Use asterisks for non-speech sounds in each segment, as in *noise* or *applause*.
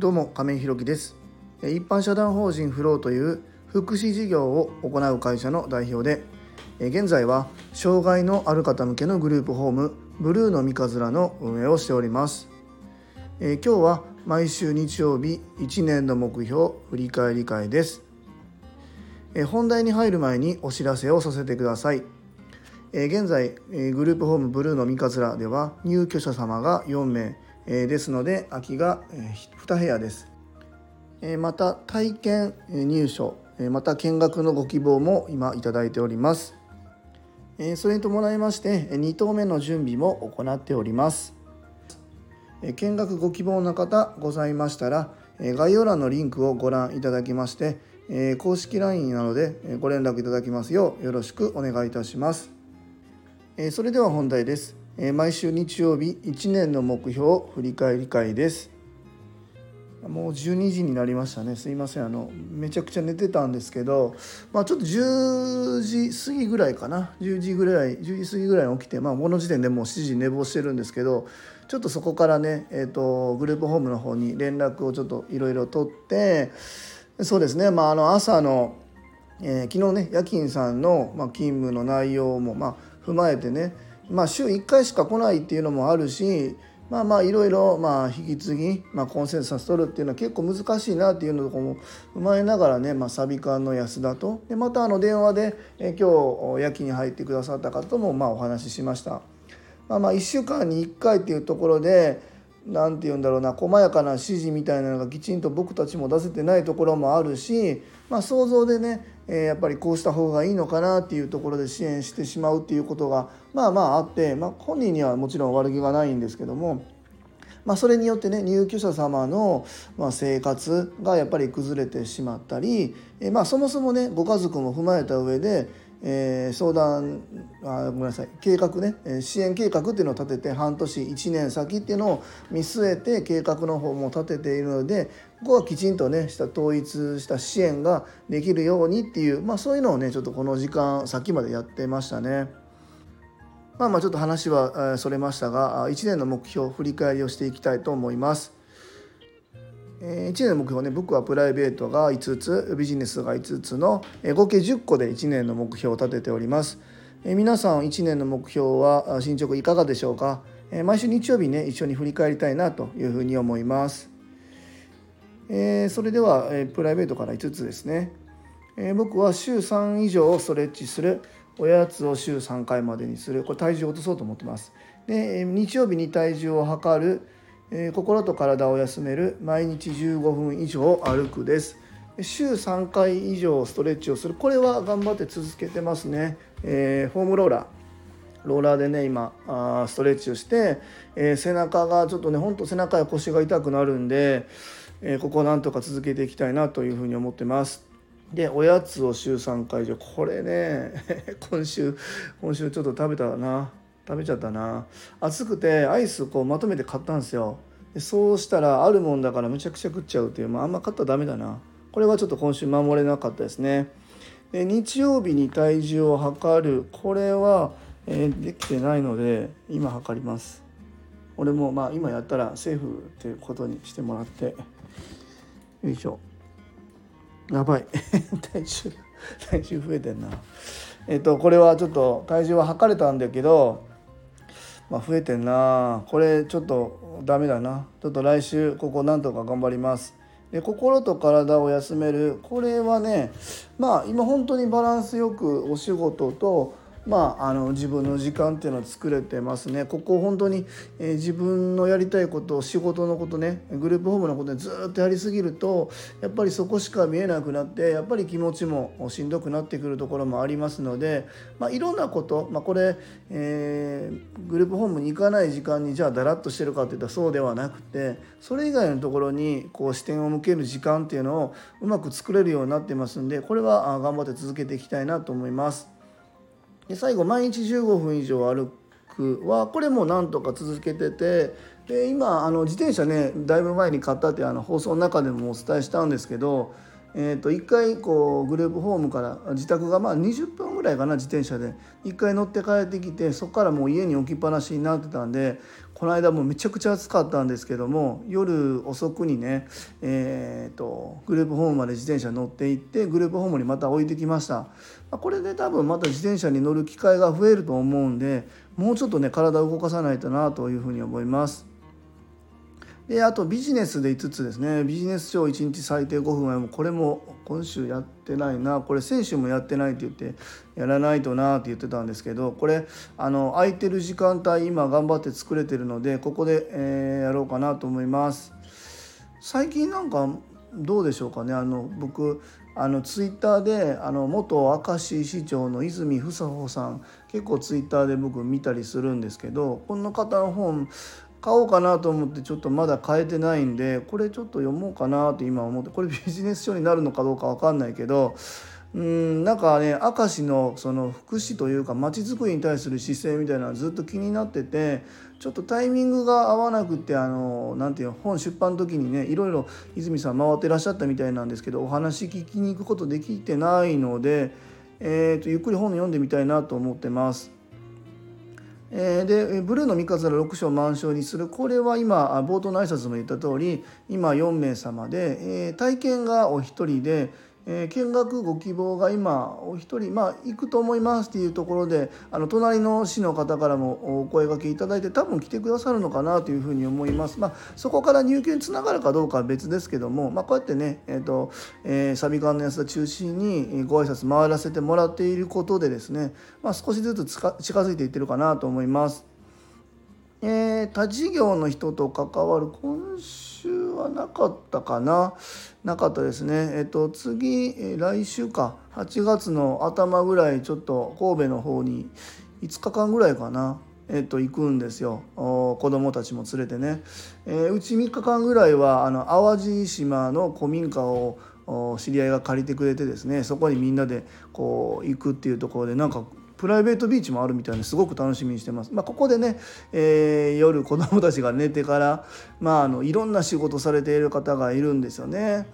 どうも亀井弘樹です。一般社団法人フローという福祉事業を行う会社の代表で現在は障害のある方向けのグループホームブルーの三日面の運営をしております。今日は毎週日曜日1年の目標振り返り会です。本題に入る前にお知らせをさせてください。現在グループホームブルーの三日面では入居者様が4名。えですので空きが2部屋です。えまた体験入所また見学のご希望も今いただいております。それに伴いまして2棟目の準備も行っております。見学ご希望の方ございましたら概要欄のリンクをご覧いただきまして公式 LINE なのでご連絡いただきますようよろしくお願いいたします。それでは本題です。毎週日曜日1年の目標振り返り会です。もう12時になりましたね。すいません。あのめちゃくちゃ寝てたんですけど、まあ、ちょっと10時過ぎぐらいかな。10時ぐらい10時過ぎぐらいに起きて、まあ、この時点でもう7時寝坊してるんですけどちょっとそこからね、えーと、グループホームの方に連絡をちょっといろいろ取ってそうですね、まあ、あの朝の、えー、昨日ね夜勤さんの、まあ、勤務の内容も、まあ、踏まえてね、まあ、週1回しか来ないっていうのもあるしまあまあいろいろまあ引き継ぎ、まあ、コンセンサス取るっていうのは結構難しいなっていうのとかも踏まえながらね、まあ、サビ館の安田とでまたあの電話で、え今日夜勤に入ってくださった方ともまあお話ししました。まあ、まあ1週間に1回っていうところで何て言うんだろうな細やかな指示みたいなのがきちんと僕たちも出せてないところもあるし、まあ、想像でね、え、やっぱりこうした方がいいのかなっていうところで支援してしまうっていうことがまあまああって、まあ、本人にはもちろん悪気がないんですけども。まあ、それによってね入居者様の、ま、生活がやっぱり崩れてしまったり、えまあ、そもそもねご家族も踏まえた上でえー、相談あごめんなさい計画ね支援計画っていうのを立てて半年1年先っていうのを見据えて計画の方も立てているのでここはきちんとねした統一した支援ができるようにっていう、まあ、そういうのをねちょっとこの時間先までやってましたね。まあまあちょっと話はそれましたが1年の目標振り返りをしていきたいと思います。1年の目標ね僕はプライベートが5つビジネスが5つの合計10個で1年の目標を立てております。皆さん1年の目標は進捗いかがでしょうか？毎週日曜日ね一緒に振り返りたいなというふうに思います。それではプライベートから5つですね。僕は週3以上ストレッチする。おやつを週3回までにする。これ体重を落とそうと思ってます。で日曜日に体重を測る。えー、心と体を休める毎日15分以上歩くです。週3回以上ストレッチをする。これは頑張って続けてますね、えー、フォームローラー。ローラーでね今あストレッチをして、えー、背中がちょっとねほんと背中や腰が痛くなるんで、え、ここをなんとか続けていきたいなというふうに思ってます。でおやつを週3回以上。これね *laughs* 今週今週ちょっと食べたな。食べちゃったな。暑くてアイスこうまとめて買ったんですよ。でそうしたらあるもんだからむちゃくちゃ食っちゃうっていう、まあ、あんま買ったらダメだな。これはちょっと今週守れなかったですね。で日曜日に体重を測る。これは、えー、できてないので今測ります。俺もまあ今やったらセーフっていうことにしてもらって。よいしょ。やばい。*laughs* 体重体重増えてんな。えっとこれはちょっと体重は測れたんだけどまあ、増えてんな。これちょっとダメだな。ちょっと来週ここなんとか頑張ります。で心と体を休める。これはねまあ今本当にバランスよくお仕事とまあ、あの自分の時間っていうのは作れてますね。ここ本当に、えー、自分のやりたいことを仕事のことねグループホームのことでずっとやりすぎるとやっぱりそこしか見えなくなってやっぱり気持ちもしんどくなってくるところもありますので、まあ、いろんなこと、まあ、これ、えー、グループホームに行かない時間にじゃあだらっとしてるかっていったらそうではなくてそれ以外のところにこう視点を向ける時間っていうのをうまく作れるようになってますんでこれは頑張って続けていきたいなと思います。で最後毎日15分以上歩くはこれもなんとか続けててで今あの自転車ねだいぶ前に買ったってあの放送の中でもお伝えしたんですけどえー、と1回こうグループホームから自宅がまあ20分ぐらいかな自転車で1回乗って帰ってきてそこからもう家に置きっぱなしになってたんでこの間もめちゃくちゃ暑かったんですけども夜遅くにね、えーと、グループホームまで自転車乗って行ってグループホームにまた置いてきましたまこれで多分また自転車に乗る機会が増えると思うんでもうちょっとね体を動かさないとなというふうに思います。であとビジネスで5つですね。ビジネス書1日最低5分はもうこれも今週やってないな。これ先週もやってないって言ってやらないとなって言ってたんですけどこれあの空いてる時間帯今頑張って作れてるのでここで、えー、やろうかなと思います。最近なんかどうでしょうかね。あの僕あのツイッターであの元明石市長の泉房穂さん結構ツイッターで僕見たりするんですけどこの方の本買おうかなと思ってちょっとまだ買えてないんでこれちょっと読もうかなって今思ってこれビジネス書になるのかどうか分かんないけどうんなんかね明石のその福祉というかまちづくりに対する姿勢みたいなのはずっと気になっててちょっとタイミングが合わなくてあのなんていう本出版の時にねいろいろ泉さん回ってらっしゃったみたいなんですけどお話聞きに行くことできてないので、えーとゆっくり本読んでみたいなと思ってます。えー、でブルーの三笠6章満章にする。これは今冒頭の挨拶も言った通り今4名様で、えー、体験がお一人でえー、見学ご希望が今お一人、まあ、行くと思いますっていうところであの隣の市の方からもお声がけいただいて多分来てくださるのかなというふうに思います、まあ、そこから入居につながるかどうかは別ですけども、まあ、こうやってね、えーとえー、サビ館の安田中心にご挨拶回らせてもらっていることでですね、まあ、少しずつ近づいていってるかなと思います。えー、他事業の人と関わる今週はなかったかな？なかったですね。えっ、と次、えー、来週か。8月の頭ぐらいちょっと神戸の方に5日間ぐらいかな。えっと、行くんですよ。子供たちも連れてね、えー、うち3日間ぐらいはあの淡路島の古民家を知り合いが借りてくれてですね。そこにみんなでこう行くっていうところでなんかプライベートビーチもあるみたいですごく楽しみにしてます。まあ、ここでね、えー、夜子どもたちが寝てから、まあ、あのいろんな仕事されている方がいるんですよね。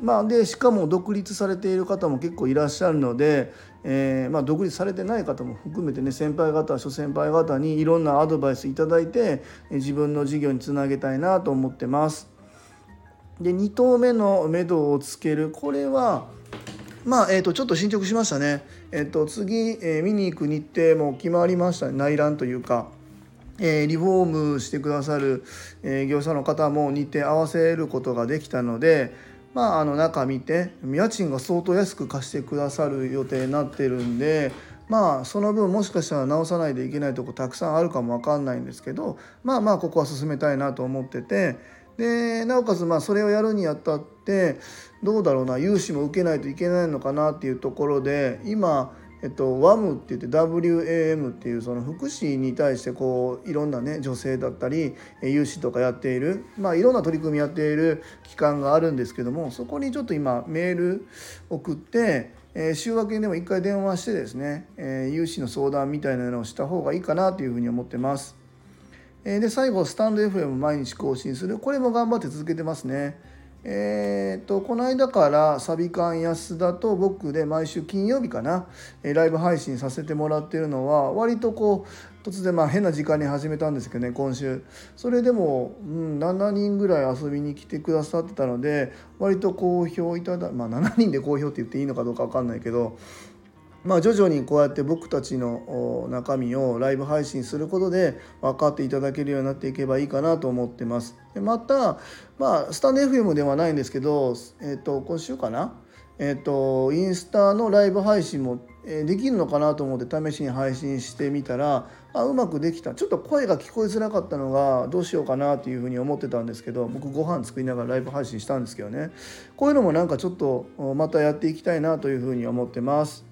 まあ、でしかも独立されている方も結構いらっしゃるので、えーまあ、独立されてない方も含めてね先輩方諸先輩方にいろんなアドバイスいただいて自分の事業につなげたいなと思ってます。で2投目の目処をつけるこれはまあ、えー、とちょっと進捗しましたね。えっ、ー、と次、えー、見に行く日程も決まりましたね内覧というか。えー、リフォームしてくださる、えー、業者の方も日程合わせることができたので、まあ、あの中見て家賃が相当安く貸してくださる予定になってるんでまあその分もしかしたら直さないといけないとこたくさんあるかも分かんないんですけどまあまあここは進めたいなと思っててでなおかつまあそれをやるにあたってどうだろうな融資も受けないといけないのかなっていうところで今えっと、WAM って言って WAM っていうその福祉に対してこういろんなね女性だったり融資とかやっている、まあ、いろんな取り組みやっている機関があるんですけどもそこにちょっと今メール送って、えー、週明けでも一回電話してですね、えー、融資の相談みたいなのをした方がいいかなというふうに思ってます。で最後スタンド FM 毎日更新する。これも頑張って続けてますね。えーと、この間からサビ館安田と僕で毎週金曜日かなライブ配信させてもらってるのは割とこう突然まあ変な時間に始めたんですけどね今週。それでも、うん、7人ぐらい遊びに来てくださってたので割と好評いただまあ7人で好評って言っていいのかどうか分かんないけどまあ、徐々にこうやって僕たちの中身をライブ配信することで分かっていただけるようになっていけばいいかなと思ってます。でまた、まあ、スタンド FM ではないんですけど、えー、と今週かな、えー、とインスタのライブ配信もできるのかなと思って試しに配信してみたらあうまくできたちょっと声が聞こえづらかったのがどうしようかなっていうふうに思ってたんですけど僕ご飯作りながらライブ配信したんですけどねこういうのもなんかちょっとまたやっていきたいなというふうに思ってます。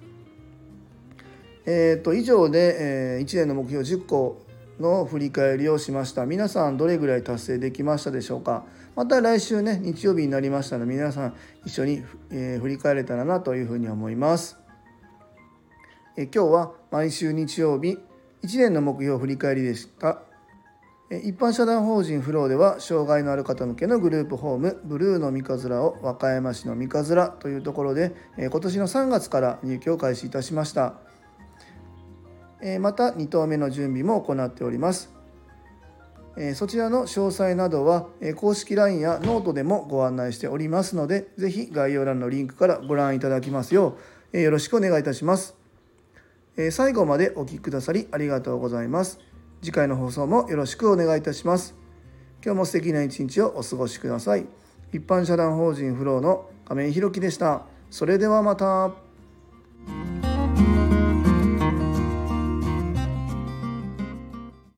えーと、以上で、えー、1年の目標10個の振り返りをしました。皆さんどれぐらい達成できましたでしょうか。また来週ね日曜日になりましたので皆さん一緒に、えー、振り返れたらなというふうに思います、えー、今日は毎週日曜日1年の目標振り返りでした。一般社団法人フローでは障害のある方向けのグループホームブルーの三日面を和歌山市の三日面というところで今年の3月から入居を開始いたしました。また2棟目の準備も行っておりますそちらの詳細などは公式 LINE やノートでもご案内しておりますので是非概要欄のリンクからご覧いただきますようよろしくお願いいたします最後までお聴きくださりありがとうございます次回の放送もよろしくお願いいたします。今日も素敵な一日をお過ごしください。一般社団法人フローの亀井宏樹でした。それではまた。